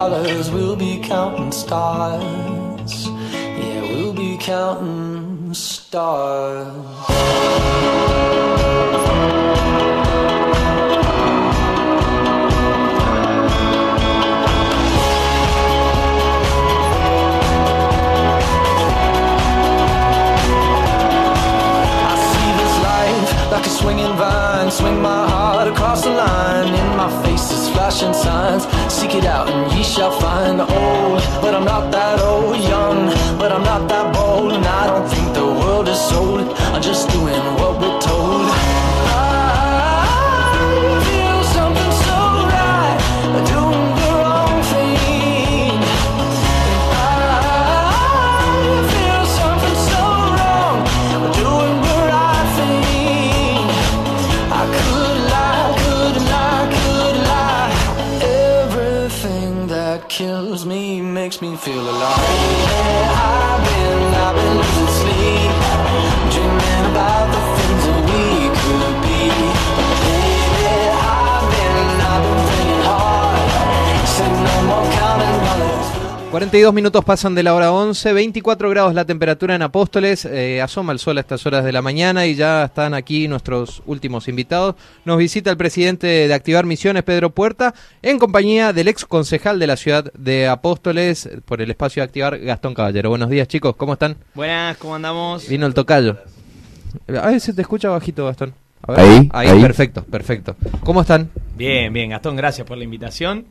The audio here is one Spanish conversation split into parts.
dollars, we'll be counting stars. Yeah, we'll be counting stars. I see this life like a swinging vine. Swing my heart across the line. In my face flashing signs. Seek it out and ye shall find. Old, but I'm not that old. Young, but I'm not that 42 minutos pasan de la hora 11, 24 grados la temperatura en Apóstoles, eh, asoma el sol a estas horas de la mañana y ya están aquí nuestros últimos invitados. Nos visita el presidente de Activar Misiones, Pedro Puerta, en compañía del ex concejal de la ciudad de Apóstoles por el espacio de Activar, Gastón Caballero. Buenos días chicos, ¿cómo están? Buenas, ¿cómo andamos? Vino el tocayo. A ver, se te escucha bajito, Gastón. A ver. Ahí, ahí, ahí. perfecto, perfecto. ¿Cómo están? Bien, bien, Gastón, gracias por la invitación.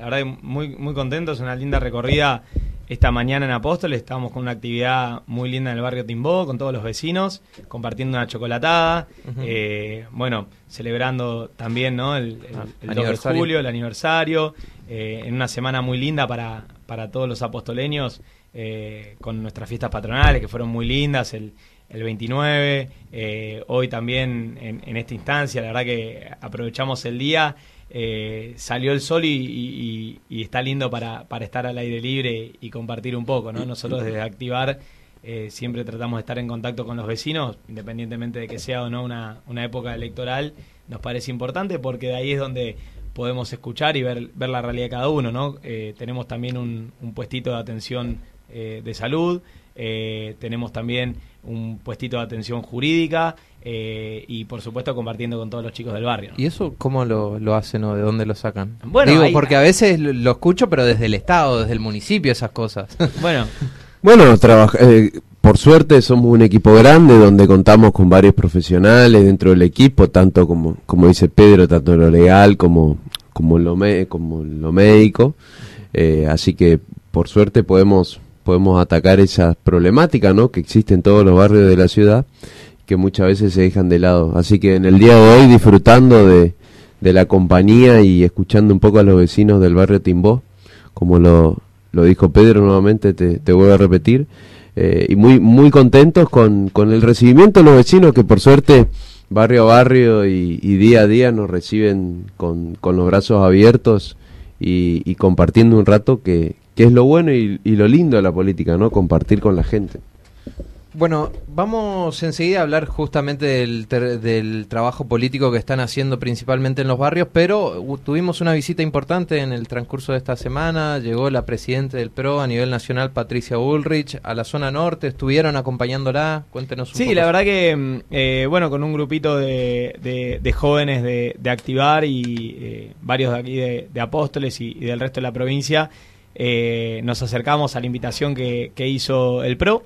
La verdad que muy, muy contentos, una linda recorrida esta mañana en Apóstoles. Estábamos con una actividad muy linda en el barrio Timbó, con todos los vecinos, compartiendo una chocolatada. eh, bueno, celebrando también ¿no? el, el- Ah, el 2 de julio, el aniversario. eh, en una semana muy linda para, para todos los apostoleños, eh, con nuestras fiestas patronales, que fueron muy lindas. El, el 29, eh, hoy también en, en esta instancia, la verdad que aprovechamos el día, eh, salió el sol y, y- y- está lindo para, para estar al aire libre y compartir un poco, ¿no? Nosotros desde Activar eh, siempre tratamos de estar en contacto con los vecinos, independientemente de que sea o no una, una época electoral, nos parece importante porque de ahí es donde podemos escuchar y ver, ver la realidad de cada uno, ¿no? Eh, tenemos también un, un puestito de atención de salud, tenemos también un puestito de atención jurídica eh, y por supuesto compartiendo con todos los chicos del barrio. ¿no? ¿Y eso cómo lo, lo hacen o de dónde lo sacan? Bueno, Digo, hay- porque a veces lo, lo escucho, pero desde el Estado, desde el municipio, esas cosas. Bueno, Bueno, trabaja- eh, por suerte somos un equipo grande donde contamos con varios profesionales dentro del equipo, tanto como, como dice Pedro, tanto en lo legal como, como, en lo, me- como en lo médico. Eh, así que por suerte podemos, podemos atacar esas problemáticas ¿no? que existen en todos los barrios de la ciudad que muchas veces se dejan de lado. Así que en el día de hoy disfrutando de, de la compañía y escuchando un poco a los vecinos del barrio Timbó, como lo, dijo Pedro nuevamente, te, vuelvo a repetir, eh, y muy, muy contentos con, con el recibimiento de los vecinos que por suerte barrio a barrio y, día a día nos reciben con, los brazos abiertos y compartiendo un rato que, que es lo bueno y, y lo lindo de la política, ¿no? Compartir con la gente. Bueno, vamos enseguida a hablar justamente del, ter- del trabajo político que están haciendo principalmente en los barrios, pero tuvimos una visita importante en el transcurso de esta semana. Llegó la presidenta del PRO a nivel nacional, Patricia Bullrich, a la zona norte. Estuvieron acompañándola. Cuéntenos un Sí, poco. la verdad que, mm, eh, bueno, con un grupito de, de- de jóvenes de, de Activar y eh, varios de aquí de, de Apóstoles y, y del resto de la provincia, eh, nos acercamos a la invitación que, hizo el PRO.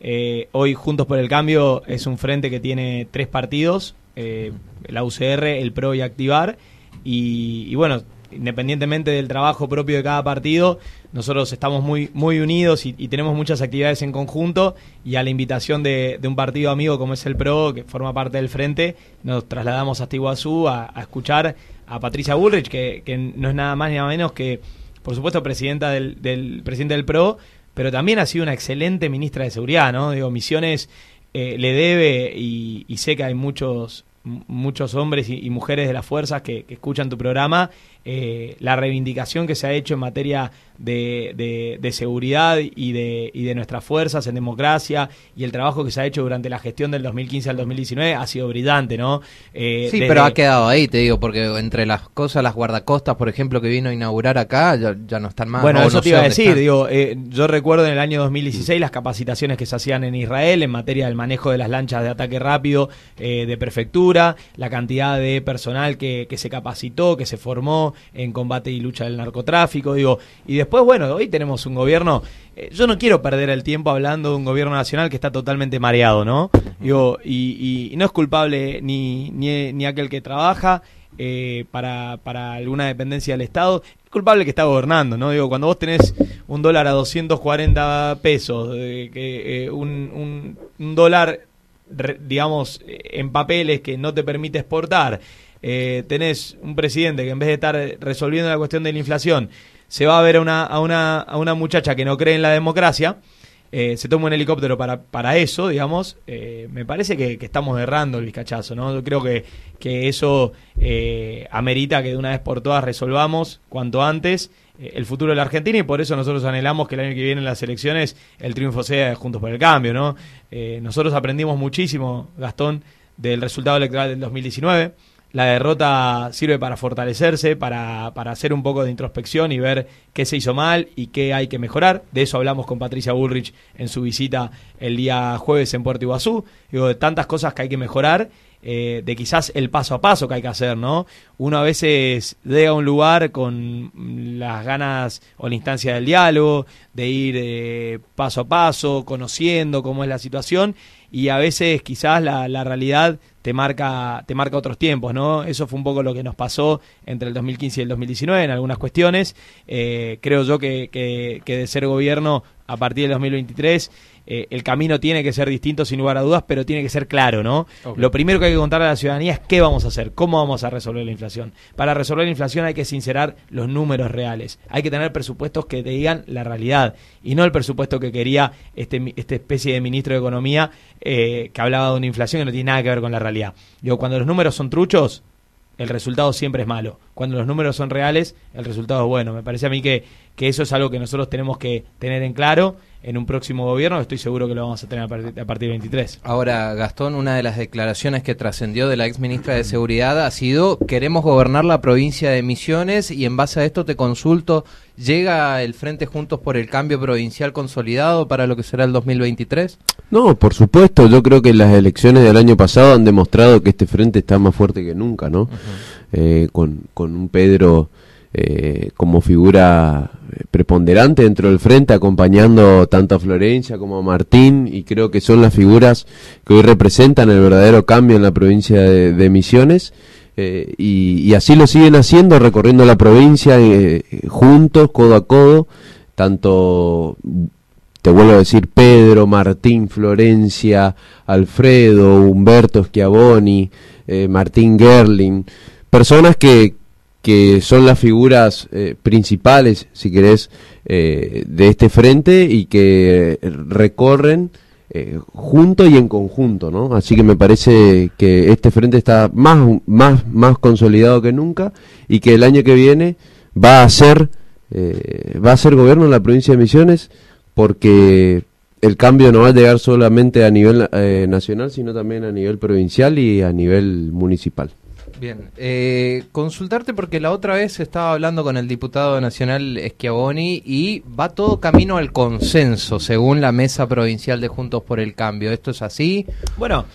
Eh, hoy Juntos por el Cambio es un frente que tiene tres partidos, eh, la UCR, el PRO y Activar. Y, bueno, independientemente del trabajo propio de cada partido, nosotros estamos muy, muy unidos y, tenemos muchas actividades en conjunto y a la invitación de, un partido amigo como es el PRO, que forma parte del frente, nos trasladamos hasta Iguazú a, a escuchar a Patricia Bullrich, que, que no es nada más ni nada menos que, por supuesto, presidenta del, del presidente del PRO, pero también ha sido una excelente ministra de Seguridad, ¿no? Digo, Misiones eh, le debe y, sé que hay muchos muchos hombres y, mujeres de las fuerzas que escuchan tu programa, eh, la reivindicación que se ha hecho en materia de, de- de seguridad y de, y de nuestras fuerzas en democracia y el trabajo que se ha hecho durante la gestión del 2015 al 2019 ha sido brillante, ¿no? Eh, Sí, desde- pero ha quedado ahí, te digo, porque entre las cosas, las guardacostas, por ejemplo, que vino a inaugurar acá, ya, ya no están más. Bueno, eso no te iba a decir, digo, eh, yo recuerdo en el año 2016 las capacitaciones que se hacían en Israel en materia del manejo de las lanchas de ataque rápido eh, de prefectura, la cantidad de personal que, que se capacitó, que se formó en combate y lucha del narcotráfico, digo, y después, bueno, hoy tenemos un gobierno, eh, yo no quiero perder el tiempo hablando de un gobierno nacional que está totalmente mareado, ¿no? Digo, y, y- y no es culpable ni, ni, aquel que trabaja, eh, para, para alguna dependencia del Estado, es culpable que está gobernando, ¿no? Digo, cuando vos tenés un dólar a 240 pesos, eh, que, eh, un, un- dólar, digamos, en papeles que no te permite exportar, eh, tenés un presidente que en vez de estar resolviendo la cuestión de la inflación, se va a ver a una, a una, a una muchacha que no cree en la democracia, eh, se toma un helicóptero para, para eso, digamos, eh, me parece que, estamos errando el vizcachazo, ¿no? Yo creo que, que eso eh, amerita que de una vez por todas resolvamos cuanto antes eh, el futuro de la Argentina y por eso nosotros anhelamos que el año que viene en las elecciones el triunfo sea Juntos por el Cambio, ¿no? Nosotros aprendimos muchísimo, Gastón, del resultado electoral del 2019. La derrota sirve para fortalecerse, para, para hacer un poco de introspección y ver qué se hizo mal y qué hay que mejorar. De eso hablamos con Patricia Bullrich en su visita el día jueves en Puerto Iguazú. Digo, de tantas cosas que hay que mejorar, eh, de quizás el paso a paso que hay que hacer, ¿no? Uno a veces llega a un lugar con las ganas o la instancia del diálogo, de ir eh, paso a paso, conociendo cómo es la situación y a veces quizás la, la realidad te marca, te marca otros tiempos, ¿no? Eso fue un poco lo que nos pasó entre el 2015 y el 2019 en algunas cuestiones. Eh, creo yo que, que, que de ser gobierno a partir del 2023 eh, el camino tiene que ser distinto sin lugar a dudas, pero tiene que ser claro, ¿no? Lo primero que hay que contarle a la ciudadanía es qué vamos a hacer, cómo vamos a resolver la inflación. Para resolver la inflación hay que sincerar los números reales. Hay que tener presupuestos que te digan la realidad y no el presupuesto que quería este, esta especie de ministro de Economía eh, que hablaba de una inflación que no tiene nada que ver con la realidad. Digo, cuando los números son truchos, el resultado siempre es malo. Cuando los números son reales, el resultado es bueno. Me parece a mí que, que eso es algo que nosotros tenemos que tener en claro en un próximo gobierno. Estoy seguro que lo vamos a tener a partir, a partir del 23. Ahora, Gastón, una de las declaraciones que trascendió de la ex ministra de Seguridad ha sido queremos gobernar la provincia de Misiones y en base a esto te consulto, ¿llega el Frente Juntos por el Cambio Provincial consolidado para lo que será el 2023? No, por supuesto, yo creo que las elecciones del año pasado han demostrado que este frente está más fuerte que nunca, ¿no? Eh, con, con un Pedro eh, como figura eh, preponderante dentro del frente, acompañando tanto a Florencia como a Martín, y creo que son las figuras que hoy representan el verdadero cambio en la provincia de, Misiones. eh, y, así lo siguen haciendo, recorriendo la provincia eh, juntos, codo a codo, tanto te vuelvo a decir Pedro, Martín, Florencia, Alfredo, Humberto Schiavoni, Martín Gerling, personas que, que son las figuras eh, principales, si querés, eh, de este frente y que recorren eh, junto y en conjunto, ¿no? Así que me parece que este frente está más, más, más consolidado que nunca y que el año que viene va a ser, eh, va a ser gobierno en la provincia de Misiones porque el cambio no va a llegar solamente a nivel eh, nacional, sino también a nivel provincial y a nivel municipal. Bien, eh, consultarte porque la otra vez estaba hablando con el diputado nacional Schiavoni y va todo camino al consenso según la mesa provincial de Juntos por el Cambio. ¿Esto es así? Bueno,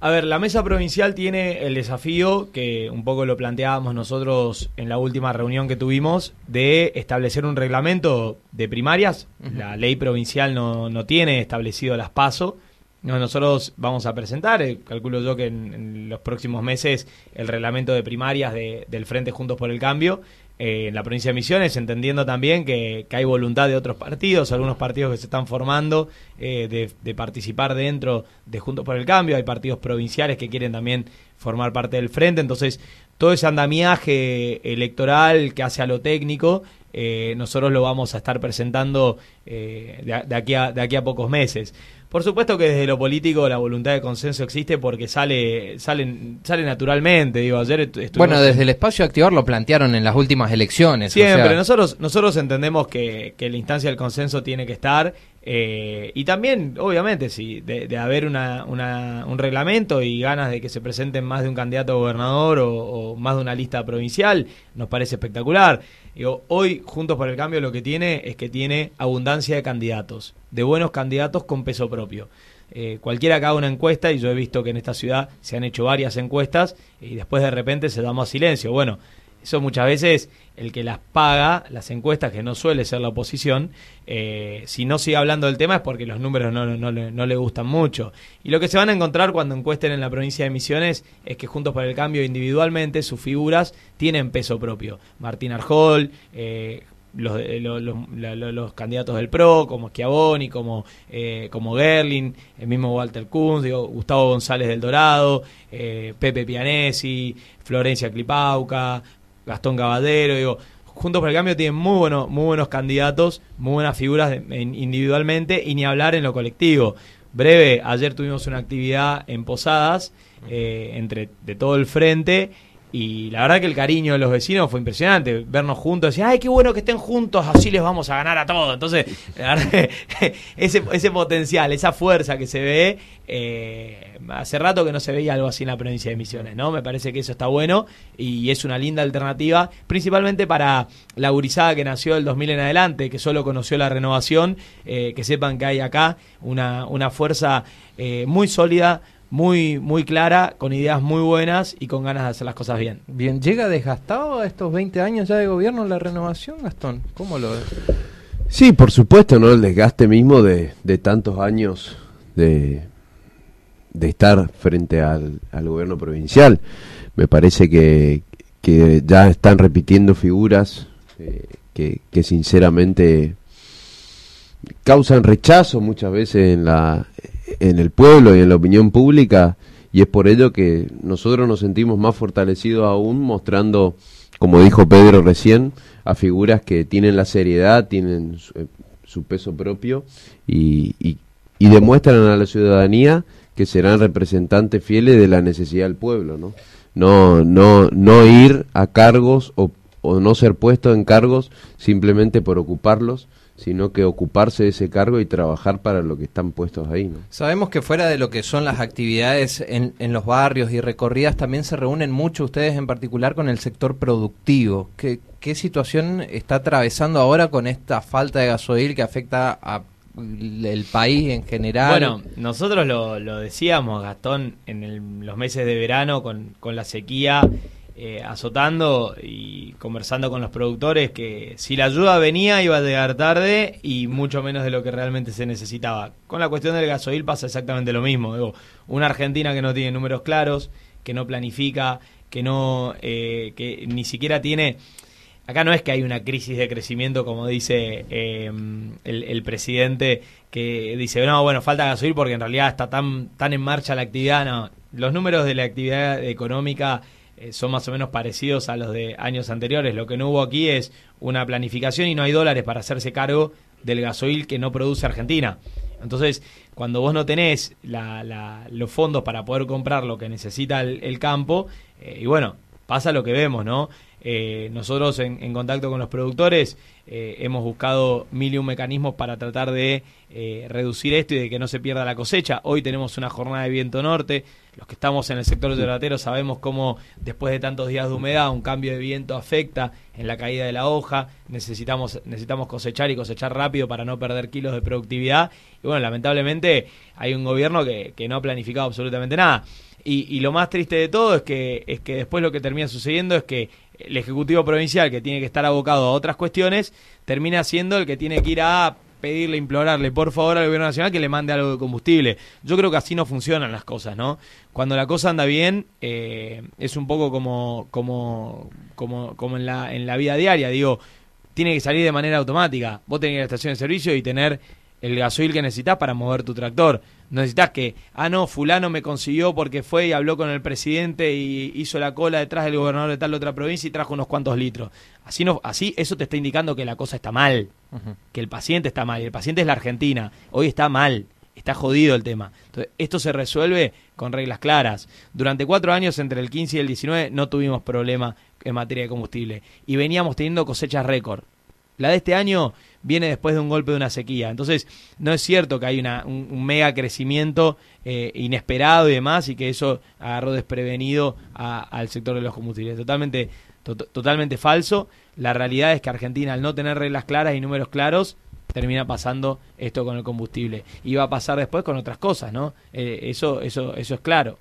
a ver, la mesa provincial tiene el desafío, que un poco lo planteábamos nosotros en la última reunión que tuvimos, de establecer un reglamento de primarias. La ley provincial no, no tiene establecido las PASO. No, nosotros vamos a presentar, eh, calculo yo que en, los próximos meses, el reglamento de primarias de- del Frente Juntos por el Cambio eh, en la provincia de Misiones, entendiendo también que, hay voluntad de otros partidos, algunos partidos que se están formando eh, de, participar dentro de Juntos por el Cambio, hay partidos provinciales que quieren también formar parte del frente, entonces todo ese andamiaje electoral que hace a lo técnico eh, nosotros lo vamos a estar presentando de, de aquí a, de aquí a pocos meses. Por supuesto que desde lo político la voluntad de consenso existe porque sale, sale, sale naturalmente. Digo, ayer estuvimos Bueno, en- desde el espacio activar lo plantearon en las últimas elecciones. o Siempre, sea, nosotros, nosotros entendemos que, que la instancia del consenso tiene que estar eh, y también, obviamente, sí, de, de haber una, una- un reglamento y ganas de que se presenten más de un candidato a gobernador o, más de una lista provincial, nos parece espectacular. Digo, hoy, Juntos por el Cambio, lo que tiene es que tiene abundancia de candidatos, de buenos candidatos con peso propio. Eh, cualquiera que haga una encuesta, y yo he visto que en esta ciudad se han hecho varias encuestas, y después de repente se da más silencio. Bueno, eso muchas veces el que las paga, las encuestas, que no suele ser la oposición, eh, si no sigue hablando del tema es porque los números no, no, le- no le gustan mucho. Y lo que se van a encontrar cuando encuesten en la provincia de Misiones es que Juntos por el Cambio individualmente sus figuras tienen peso propio. Martín Arjol, eh, los, lo- los, los candidatos del PRO, como Schiavoni, como, eh, como Gerlin, el mismo Walter Kunz, Gustavo González del Dorado, eh, Pepe Pianesi, Florencia Clipauca, Gastón Gabadero, digo, Juntos por el Cambio tienen muy, bueno, muy buenos candidatos, muy buenas figuras de- en- individualmente y ni hablar en lo colectivo. Breve, ayer tuvimos una actividad en Posadas, eh, entre de todo el frente, y la verdad que el cariño de los vecinos fue impresionante. Vernos juntos, decir, ay, qué bueno que estén juntos, así les vamos a ganar a todos. Entonces, ese, ese potencial, esa fuerza que se ve, eh, hace rato que no se veía algo así en la provincia de Misiones, ¿no? Me parece que eso está bueno y es una linda alternativa, principalmente para la gurizada que nació del 2000 en adelante, que solo conoció la renovación, eh, que sepan que hay acá una, una fuerza eh, muy sólida, muy, muy clara, con ideas muy buenas y con ganas de hacer las cosas bien. Bien, ¿llega desgastado a estos 20 años ya de gobierno la renovación, Gastón? ¿Cómo lo ves? Sí, por supuesto, ¿no? El desgaste mismo de, de tantos años de, de estar frente al, al gobierno provincial. Me parece que, que ya están repitiendo figuras eh, que, que sinceramente causan rechazo muchas veces en la en el pueblo y en la opinión pública y es por ello que nosotros nos sentimos más fortalecidos aún mostrando como dijo Pedro recién a figuras que tienen la seriedad tienen su, eh, su peso propio y, y, y demuestran a la ciudadanía que serán representantes fieles de la necesidad del pueblo no no no no ir a cargos o, o no ser puestos en cargos simplemente por ocuparlos sino que ocuparse de ese cargo y trabajar para lo que están puestos ahí, ¿no? Sabemos que fuera de lo que son las actividades en, en los barrios y recorridas, también se reúnen mucho ustedes en particular con el sector productivo. ¿Qué, qué situación está atravesando ahora con esta falta de gasoil que afecta a el país en general? Bueno, nosotros lo, lo decíamos, Gastón, en el- los meses de verano con, con la sequía eh, azotando y conversando con los productores que si la ayuda venía iba a llegar tarde y mucho menos de lo que realmente se necesitaba. Con la cuestión del gasoil pasa exactamente lo mismo. Digo, una Argentina que no tiene números claros, que no planifica, que no, eh, que ni siquiera tiene Acá no es que hay una crisis de crecimiento, como dice eh, el, el presidente, que dice, no, bueno, falta gasoil porque en realidad está tan, tan en marcha la actividad. No, los números de la actividad económica eh, son más o menos parecidos a los de años anteriores. Lo que no hubo aquí es una planificación y no hay dólares para hacerse cargo del gasoil que no produce Argentina. Entonces, cuando vos no tenés la- la- los fondos para poder comprar lo que necesita el, campo, eh, y bueno, pasa lo que vemos, ¿no? Eh, nosotros en, en contacto con los productores eh, hemos buscado mil y un mecanismos para tratar de eh, reducir esto y de que no se pierda la cosecha. Hoy tenemos una jornada de viento norte. Los que estamos en el sector lloratero sabemos cómo después de tantos días de humedad un cambio de viento afecta en la caída de la hoja. Necesitamos, necesitamos cosechar y cosechar rápido para no perder kilos de productividad. Y bueno, lamentablemente hay un gobierno que, que no ha planificado absolutamente nada. Y, y lo más triste de todo es que, es que después lo que termina sucediendo es que el Ejecutivo Provincial, que tiene que estar abocado a otras cuestiones, termina siendo el que tiene que ir a pedirle, implorarle por favor al Gobierno Nacional que le mande algo de combustible. Yo creo que así no funcionan las cosas, ¿no? Cuando la cosa anda bien, eh, es un poco como, como, como, como en, la, en la vida diaria, digo, tiene que salir de manera automática. Vos tenés que ir a la estación de servicio y tener el gasoil que necesitas para mover tu tractor. No necesitas que, ah, no, fulano me consiguió porque fue y habló con el presidente y hizo la cola detrás del gobernador de tal otra provincia y trajo unos cuantos litros. Así, no, así eso te está indicando que la cosa está mal, que el paciente está mal. Y el paciente es la Argentina. Hoy está mal, está jodido el tema. Entonces, esto se resuelve con reglas claras. Durante cuatro años, entre el 15 y el 19, no tuvimos problema en materia de combustible. Y veníamos teniendo cosechas récord. La de este año viene después de un golpe de una sequía. Entonces, no es cierto que hay una, un, mega crecimiento eh, inesperado y demás y que eso agarró desprevenido al sector de los combustibles. Totalmente, totalmente falso. La realidad es que Argentina, al no tener reglas claras y números claros, termina pasando esto con el combustible. Y va a pasar después con otras cosas, ¿no? Eh, eso, eso, eso es claro.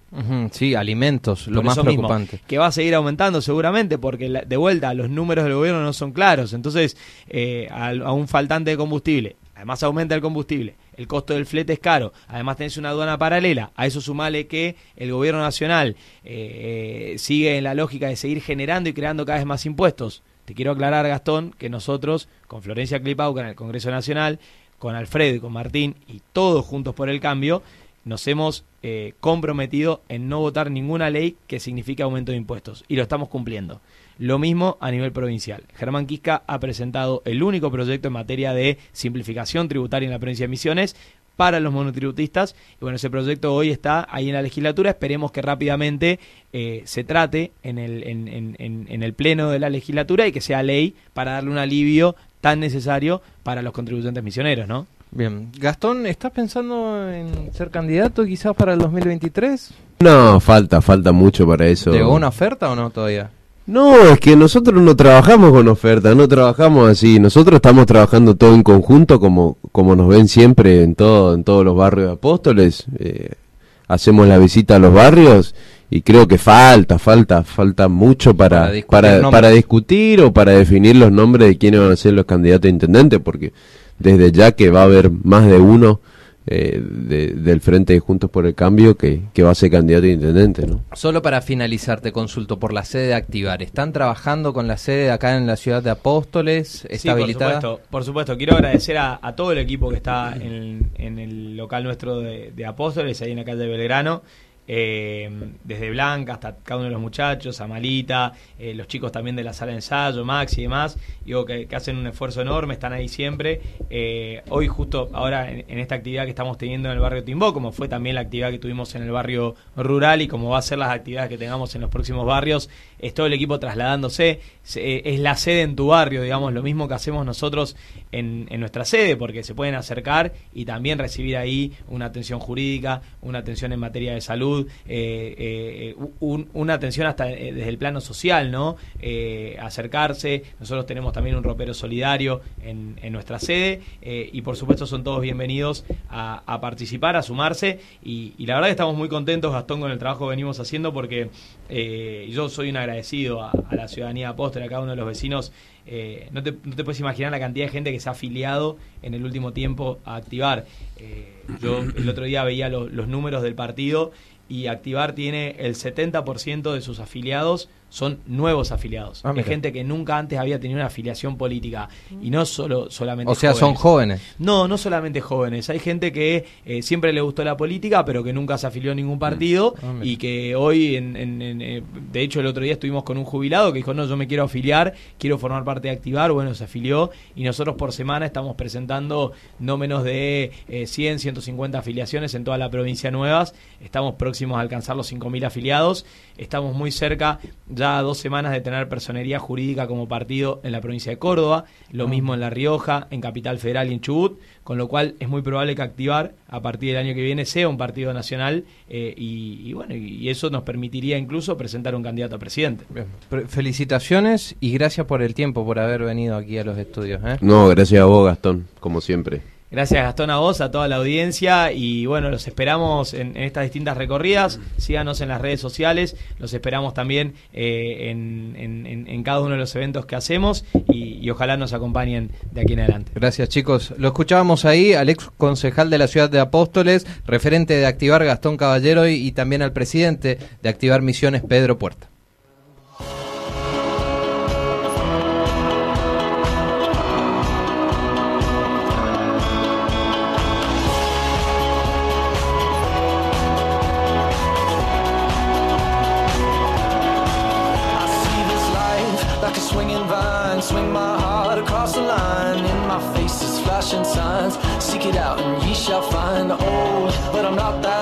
sí, alimentos, lo más preocupante. que va a seguir aumentando seguramente, porque de vuelta los números del gobierno no son claros. Entonces, eh, a, un faltante de combustible, además aumenta el combustible, el costo del flete es caro, además tenés una aduana paralela, a eso sumale que el gobierno nacional eh, sigue en la lógica de seguir generando y creando cada vez más impuestos. Te quiero aclarar, Gastón, que nosotros, con Florencia Clipauca en el Congreso Nacional, con Alfredo y con Martín y todos juntos por el cambio, nos hemos eh, comprometido en no votar ninguna ley que signifique aumento de impuestos y lo estamos cumpliendo. Lo mismo a nivel provincial. Germán Quisca ha presentado el único proyecto en materia de simplificación tributaria en la provincia de Misiones para los monotributistas. Y bueno, ese proyecto hoy está ahí en la legislatura. Esperemos que rápidamente eh, se trate en el, en, en, el pleno de la legislatura y que sea ley para darle un alivio tan necesario para los contribuyentes misioneros, ¿no? Bien. Gastón, ¿estás pensando en ser candidato quizás para el 2023? No, falta, falta mucho para eso. ¿Llegó una oferta o no todavía? No, es que nosotros no trabajamos con ofertas, no trabajamos así. Nosotros estamos trabajando todo en conjunto, como, como nos ven siempre en, todo, en todos los barrios de apóstoles. Eh, hacemos la visita a los barrios y creo que falta, falta, falta mucho para, para, para, discutir o para definir los nombres de quiénes van a ser los candidatos a intendente, porque desde ya que va a haber más de uno eh, del Frente de Juntos por el Cambio que, va a ser candidato a intendente. ¿no? Solo para finalizar, te consulto por la sede de Activar. ¿Están trabajando con la sede acá en la ciudad de Apóstoles? ¿Está habilitada? Por supuesto, Quiero agradecer a, todo el equipo que está en, el local nuestro de, de Apóstoles, ahí en la calle de Belgrano eh, desde Blanca hasta cada uno de los muchachos, Amalita, eh, los chicos también de la sala de ensayo, Max y demás, digo que, hacen un esfuerzo enorme, están ahí siempre. Eh, hoy justo ahora en, esta actividad que estamos teniendo en el barrio Timbó, como fue también la actividad que tuvimos en el barrio rural y como va a ser las actividades que tengamos en los próximos barrios, es todo el equipo trasladándose, es la sede en tu barrio, digamos, lo mismo que hacemos nosotros en, en nuestra sede, porque se pueden acercar y también recibir ahí una atención jurídica, una atención en materia de salud, eh, eh, una atención hasta eh, desde el plano social, ¿no? acercarse. Nosotros tenemos también un ropero solidario en, nuestra sede y por supuesto son todos bienvenidos a, participar, a sumarse y, la verdad que estamos muy contentos, Gastón, con el trabajo que venimos haciendo porque yo soy un agradecido a, la ciudadanía apóstol, a cada uno de los vecinos. No, te, no, te, puedes imaginar la cantidad de gente que se ha afiliado en el último tiempo a activar. yo el otro día veía los números del partido y Activar tiene el 70% de sus afiliados son nuevos afiliados. Ah, gente que nunca antes había tenido una afiliación política. Y no solo solamente O sea, son jóvenes. No, no solamente jóvenes. Hay gente que eh, siempre le gustó la política, pero que nunca se afilió a ningún partido. Ah, y que hoy, en, eh, de hecho, el otro día estuvimos con un jubilado que dijo, no, yo me quiero afiliar, quiero formar parte de Activar. Bueno, se afilió. Y nosotros por semana estamos presentando no menos de 100, eh, 150 afiliaciones en toda la provincia nuevas. Estamos próximos a alcanzar los 5.000 afiliados. Estamos muy cerca ya dos semanas de tener personería jurídica como partido en la provincia de Córdoba, lo ah. mismo en La Rioja, en Capital Federal y en Chubut, con lo cual es muy probable que Activar a partir del año que viene sea un partido nacional eh, y, bueno, y eso nos permitiría incluso presentar un candidato a presidente. Felicitaciones y gracias por el tiempo, por haber venido aquí a los estudios. ¿eh? No, gracias a vos Gastón, como siempre. Gracias Gastón a vos, a toda la audiencia. Y bueno, los esperamos en, estas distintas recorridas, síganos en las redes sociales, los esperamos también eh, en, cada uno de los eventos que hacemos. Y, ojalá nos acompañen de aquí en adelante. Gracias chicos, lo escuchábamos ahí al ex concejal de la ciudad de Apóstoles, referente de Activar Gastón Caballero y también al presidente de Activar Misiones Pedro Puerta. it out and ye shall find old. But I'm not that.